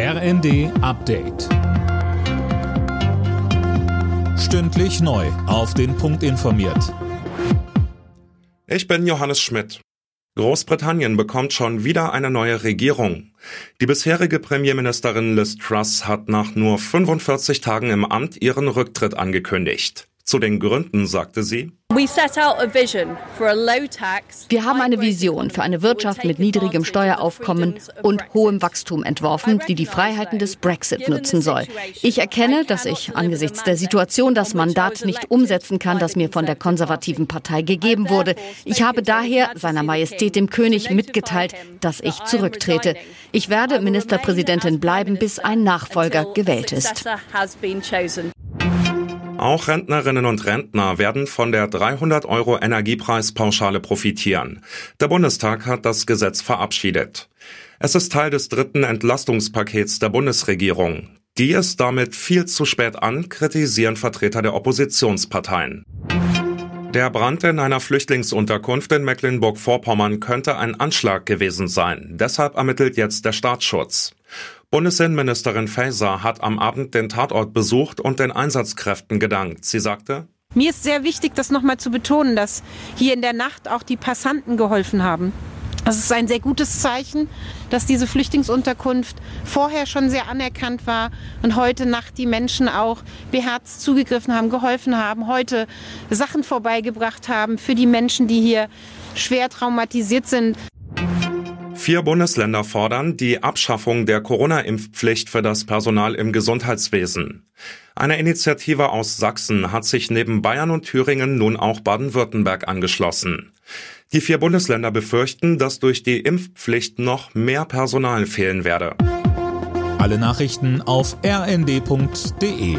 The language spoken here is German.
RND Update. Stündlich neu. Auf den Punkt informiert. Ich bin Johannes Schmidt. Großbritannien bekommt schon wieder eine neue Regierung. Die bisherige Premierministerin Liz Truss hat nach nur 45 Tagen im Amt ihren Rücktritt angekündigt. Zu den Gründen sagte sie, wir haben eine Vision für eine Wirtschaft mit niedrigem Steueraufkommen und hohem Wachstum entworfen, die die Freiheiten des Brexit nutzen soll. Ich erkenne, dass ich angesichts der Situation das Mandat nicht umsetzen kann, das mir von der konservativen Partei gegeben wurde. Ich habe daher seiner Majestät dem König mitgeteilt, dass ich zurücktrete. Ich werde Ministerpräsidentin bleiben, bis ein Nachfolger gewählt ist. Auch Rentnerinnen und Rentner werden von der 300 Euro Energiepreispauschale profitieren. Der Bundestag hat das Gesetz verabschiedet. Es ist Teil des dritten Entlastungspakets der Bundesregierung. Die ist damit viel zu spät an, kritisieren Vertreter der Oppositionsparteien. Der Brand in einer Flüchtlingsunterkunft in Mecklenburg-Vorpommern könnte ein Anschlag gewesen sein. Deshalb ermittelt jetzt der Staatsschutz. Bundesinnenministerin Faeser hat am Abend den Tatort besucht und den Einsatzkräften gedankt. Sie sagte, mir ist sehr wichtig, das nochmal zu betonen, dass hier in der Nacht auch die Passanten geholfen haben. Das ist ein sehr gutes Zeichen, dass diese Flüchtlingsunterkunft vorher schon sehr anerkannt war und heute Nacht die Menschen auch beherzt zugegriffen haben, geholfen haben, heute Sachen vorbeigebracht haben für die Menschen, die hier schwer traumatisiert sind. Vier Bundesländer fordern die Abschaffung der Corona-Impfpflicht für das Personal im Gesundheitswesen. Eine Initiative aus Sachsen hat sich neben Bayern und Thüringen nun auch Baden-Württemberg angeschlossen. Die vier Bundesländer befürchten, dass durch die Impfpflicht noch mehr Personal fehlen werde. Alle Nachrichten auf rnd.de